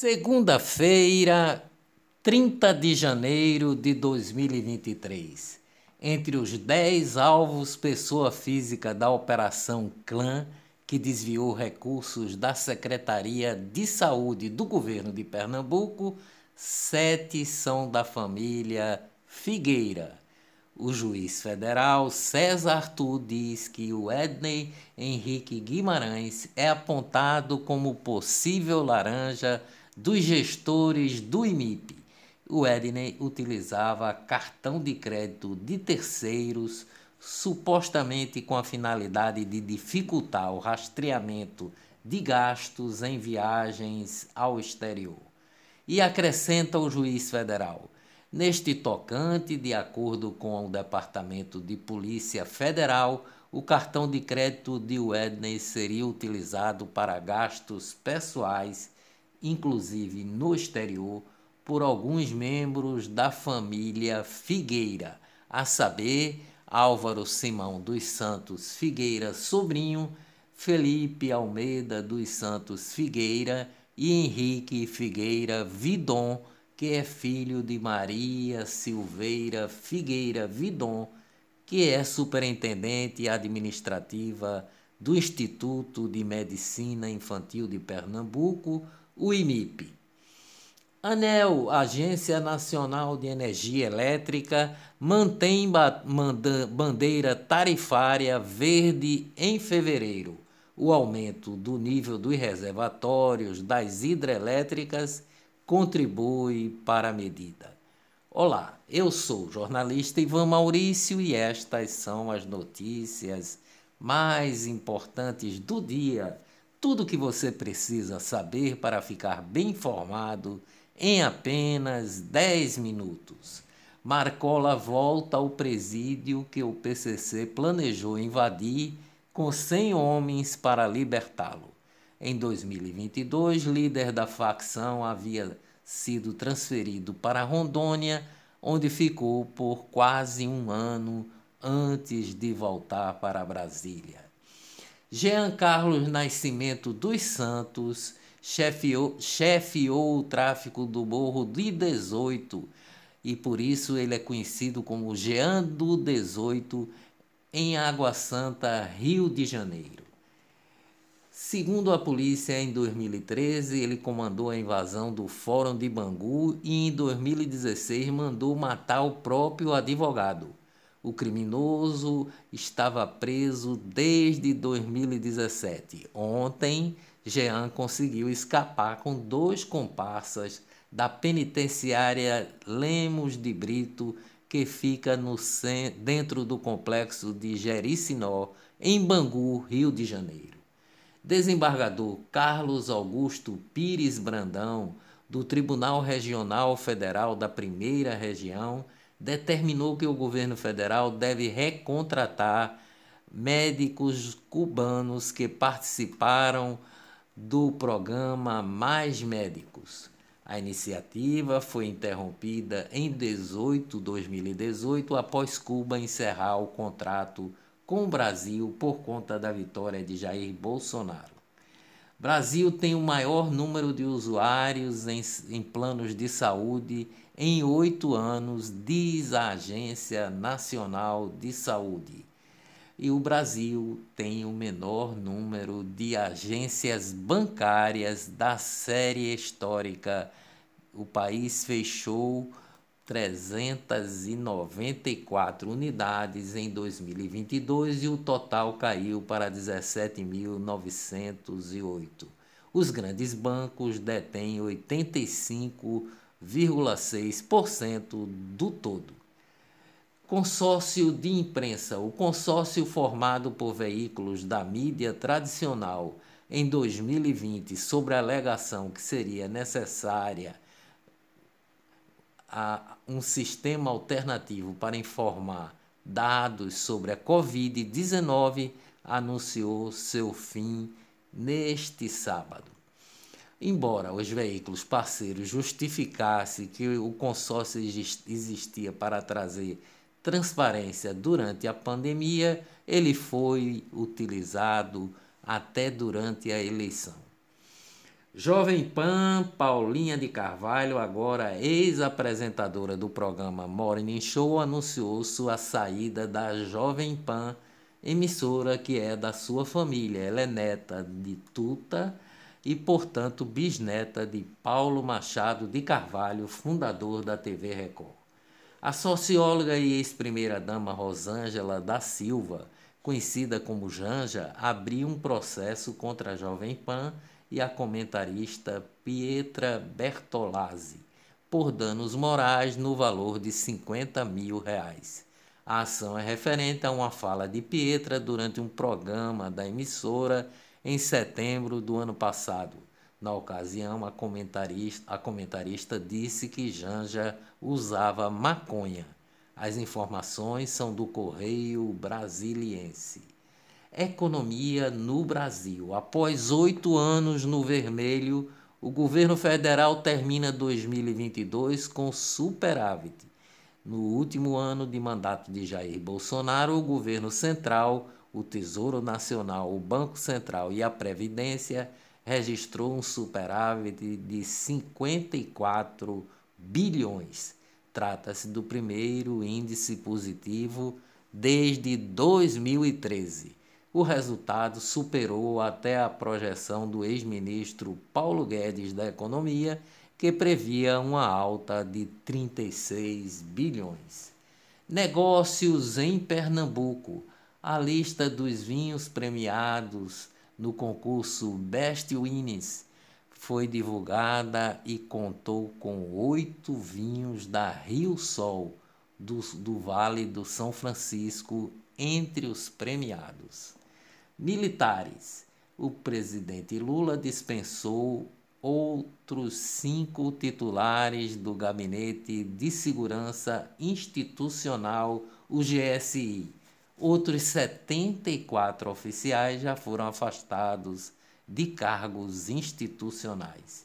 Segunda-feira, 30 de janeiro de 2023. Entre os 10 alvos pessoa física da Operação Clã, que desviou recursos da Secretaria de Saúde do governo de Pernambuco, sete são da família Figueira. O juiz federal César Arthur diz que o Edney Henrique Guimarães é apontado como possível laranja dos gestores do IMIP. O Edney utilizava cartão de crédito de terceiros, supostamente com a finalidade de dificultar o rastreamento de gastos em viagens ao exterior. E acrescenta o juiz federal. Neste tocante, de acordo com o Departamento de Polícia Federal, o cartão de crédito de Wedney seria utilizado para gastos pessoais, inclusive no exterior, por alguns membros da família Figueira, a saber, Álvaro Simão dos Santos Figueira Sobrinho, Felipe Almeida dos Santos Figueira e Henrique Figueira Vidon que é filho de Maria Silveira Figueira Vidon, que é superintendente administrativa do Instituto de Medicina Infantil de Pernambuco, o IMIP. ANEL, Agência Nacional de Energia Elétrica, mantém bandeira tarifária verde em fevereiro. O aumento do nível dos reservatórios das hidrelétricas contribui para a medida. Olá, eu sou o jornalista Ivan Maurício e estas são as notícias mais importantes do dia. Tudo o que você precisa saber para ficar bem informado em apenas 10 minutos. Marcola volta ao presídio que o PCC planejou invadir com 100 homens para libertá-lo. Em 2022, líder da facção havia sido transferido para Rondônia, onde ficou por quase um ano antes de voltar para Brasília. Jean Carlos Nascimento dos Santos chefiou, o tráfico do Morro de 18 e por isso ele é conhecido como Jean do 18 em Água Santa, Rio de Janeiro. Segundo a polícia, em 2013 ele comandou a invasão do Fórum de Bangu e em 2016 mandou matar o próprio advogado. O criminoso estava preso desde 2017. Ontem, Jean conseguiu escapar com dois comparsas da penitenciária Lemos de Brito, que fica no dentro do complexo de Jericinó, em Bangu, Rio de Janeiro. Desembargador Carlos Augusto Pires Brandão, do Tribunal Regional Federal da Primeira Região, determinou que o governo federal deve recontratar médicos cubanos que participaram do programa Mais Médicos. A iniciativa foi interrompida em 18 2018 após Cuba encerrar o contrato com o Brasil por conta da vitória de Jair Bolsonaro. Brasil tem o maior número de usuários em, em planos de saúde em oito anos, diz a Agência Nacional de Saúde. E o Brasil tem o menor número de agências bancárias da série histórica. O país fechou 394 unidades em 2022 e o total caiu para 17.908. Os grandes bancos detêm 85,6% do todo. Consórcio de imprensa. O consórcio formado por veículos da mídia tradicional em 2020 sobre a alegação que seria necessária a um sistema alternativo para informar dados sobre a Covid-19 anunciou seu fim neste sábado. Embora os veículos parceiros justificassem que o consórcio existia para trazer transparência durante a pandemia, ele foi utilizado até durante a eleição. Jovem Pan, Paulinha de Carvalho, agora ex-apresentadora do programa Morning Show, anunciou sua saída da Jovem Pan, emissora que é da sua família. Ela é neta de Tuta e, portanto, bisneta de Paulo Machado de Carvalho, fundador da TV Record. A socióloga e ex-primeira-dama Rosângela da Silva, conhecida como Janja, abriu um processo contra a Jovem Pan e a comentarista Pietra Bertolazzi por danos morais no valor de 50 mil reais. A ação é referente a uma fala de Pietra durante um programa da emissora em setembro do ano passado. Na ocasião, a comentarista, a comentarista disse que Janja usava maconha. As informações são do Correio Brasiliense. Economia no Brasil. Após oito anos no vermelho, o governo federal termina 2022 com superávit. No último ano de mandato de Jair Bolsonaro, o governo central, o Tesouro Nacional, o Banco Central e a Previdência registrou um superávit de 54 bilhões. Trata-se do primeiro índice positivo desde 2013. O resultado superou até a projeção do ex-ministro Paulo Guedes da Economia, que previa uma alta de 36 bilhões. Negócios em Pernambuco. A lista dos vinhos premiados no concurso Best Winners foi divulgada e contou com oito vinhos da Rio Sol, do, do Vale do São Francisco, entre os premiados. Militares. O presidente Lula dispensou outros cinco titulares do Gabinete de Segurança Institucional, o GSI. Outros 74 oficiais já foram afastados de cargos institucionais.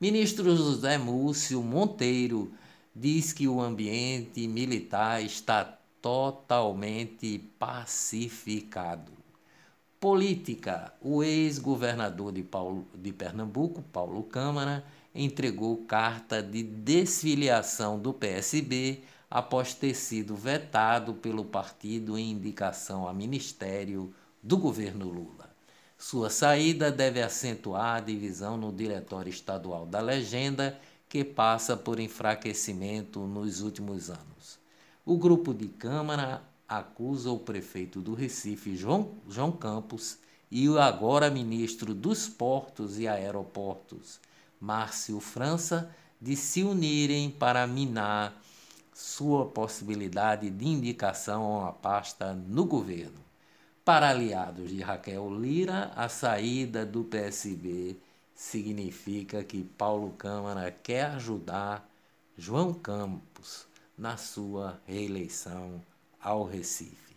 Ministro José Múcio Monteiro diz que o ambiente militar está totalmente pacificado. Política: o ex-governador de, de Pernambuco, Paulo Câmara, entregou carta de desfiliação do PSB após ter sido vetado pelo partido em indicação a ministério do governo Lula. Sua saída deve acentuar a divisão no Diretório Estadual da Legenda, que passa por enfraquecimento nos últimos anos. O grupo de Câmara acusa o prefeito do Recife, João, João Campos, e o agora ministro dos Portos e Aeroportos, Márcio França, de se unirem para minar sua possibilidade de indicação a uma pasta no governo. Para aliados de Raquel Lira, a saída do PSB significa que Paulo Câmara quer ajudar João Campos na sua reeleição ao Recife.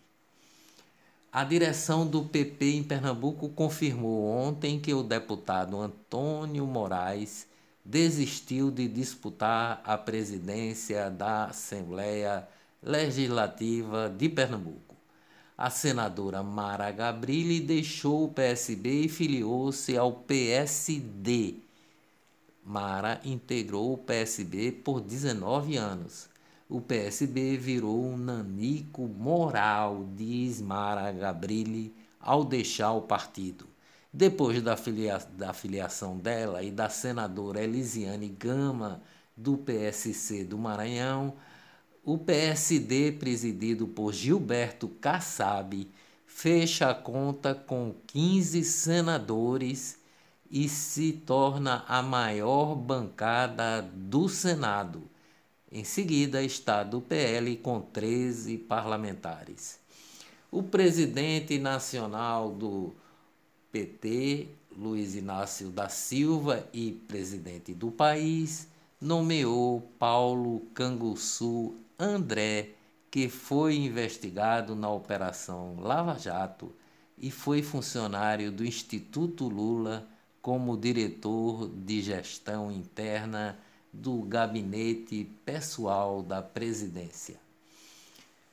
A direção do PP em Pernambuco confirmou ontem que o deputado Antônio Moraes desistiu de disputar a presidência da Assembleia Legislativa de Pernambuco. A senadora Mara Gabrilli deixou o PSB e filiou-se ao PSD. Mara integrou o PSB por 19 anos o PSB virou um nanico moral, diz Mara Gabrilli, ao deixar o partido. Depois da, filia da filiação dela e da senadora Elisiane Gama, do PSC do Maranhão, o PSD, presidido por Gilberto Kassab, fecha a conta com 15 senadores e se torna a maior bancada do Senado em seguida está do PL com 13 parlamentares. O presidente nacional do PT, Luiz Inácio da Silva, e presidente do país, nomeou Paulo Canguçu André, que foi investigado na Operação Lava Jato e foi funcionário do Instituto Lula como diretor de gestão interna do gabinete pessoal da presidência.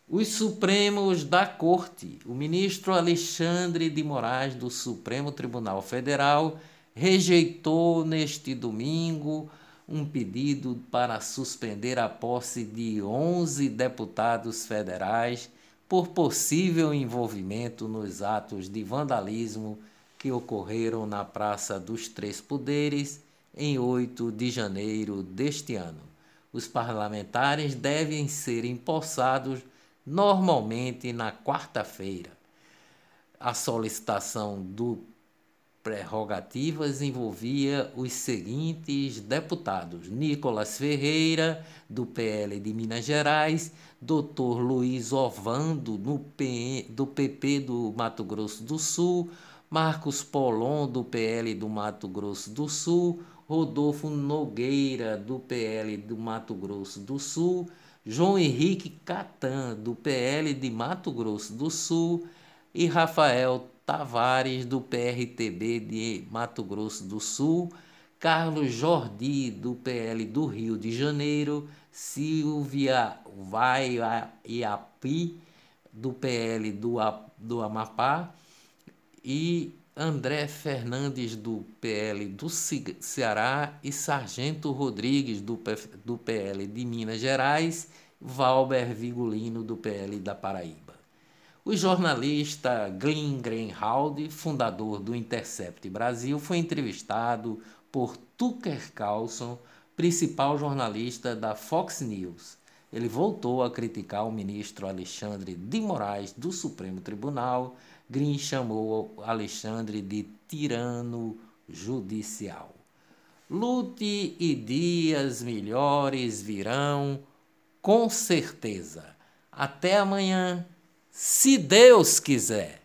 Os Supremos da Corte. O ministro Alexandre de Moraes, do Supremo Tribunal Federal, rejeitou neste domingo um pedido para suspender a posse de 11 deputados federais por possível envolvimento nos atos de vandalismo que ocorreram na Praça dos Três Poderes em 8 de janeiro deste ano. Os parlamentares devem ser empossados normalmente na quarta-feira. A solicitação do prerrogativas envolvia os seguintes deputados: Nicolas Ferreira, do PL de Minas Gerais, Dr. Luiz Ovando, do, PP do Mato Grosso do Sul, Marcos Polon, do PL do Mato Grosso do Sul, Rodolfo Nogueira, do PL do Mato Grosso do Sul, João Henrique Catan, do PL de Mato Grosso do Sul, e Rafael Tavares, do PRTB de Mato Grosso do Sul, Carlos Jordi, do PL do Rio de Janeiro, Silvia Vaiapi, do PL do, do Amapá, e André Fernandes, do PL do Ceará, e Sargento Rodrigues, do, do PL de Minas Gerais, Valber Vigolino, do PL da Paraíba. O jornalista Glenn Greenhalgh, fundador do Intercept Brasil, foi entrevistado por Tucker Carlson, principal jornalista da Fox News. Ele voltou a criticar o ministro Alexandre de Moraes do Supremo Tribunal. Green chamou Alexandre de tirano judicial. Lute e dias melhores virão, com certeza. Até amanhã se Deus quiser.